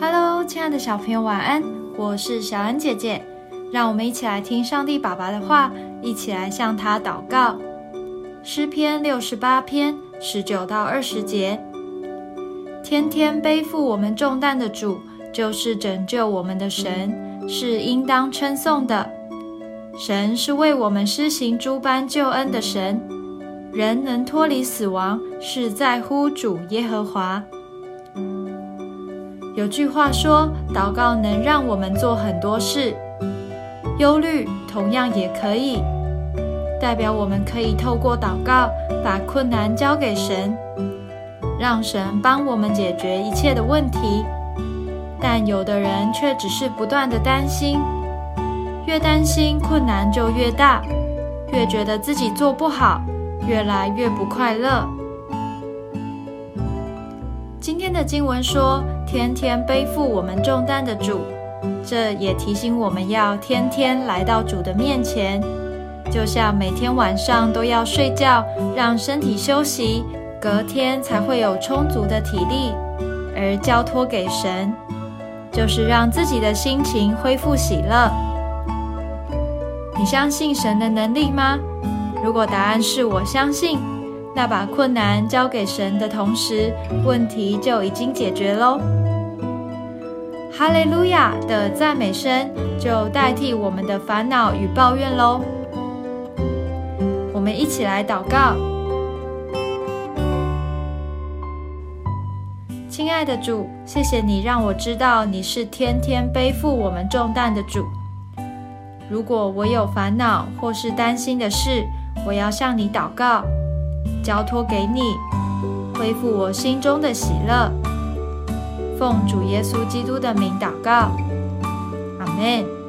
Hello，亲爱的小朋友，晚安！我是小恩姐姐，让我们一起来听上帝爸爸的话，一起来向他祷告。诗篇六十八篇十九到二十节：天天背负我们重担的主，就是拯救我们的神，是应当称颂的。神是为我们施行诸般救恩的神，人能脱离死亡，是在乎主耶和华。有句话说，祷告能让我们做很多事，忧虑同样也可以，代表我们可以透过祷告，把困难交给神，让神帮我们解决一切的问题。但有的人却只是不断的担心，越担心困难就越大，越觉得自己做不好，越来越不快乐。今天的经文说。天天背负我们重担的主，这也提醒我们要天天来到主的面前，就像每天晚上都要睡觉，让身体休息，隔天才会有充足的体力，而交托给神，就是让自己的心情恢复喜乐。你相信神的能力吗？如果答案是我相信，那把困难交给神的同时，问题就已经解决喽。哈利路亚的赞美声就代替我们的烦恼与抱怨喽。我们一起来祷告，亲爱的主，谢谢你让我知道你是天天背负我们重担的主。如果我有烦恼或是担心的事，我要向你祷告，交托给你，恢复我心中的喜乐。奉主耶稣基督的名祷告，阿门。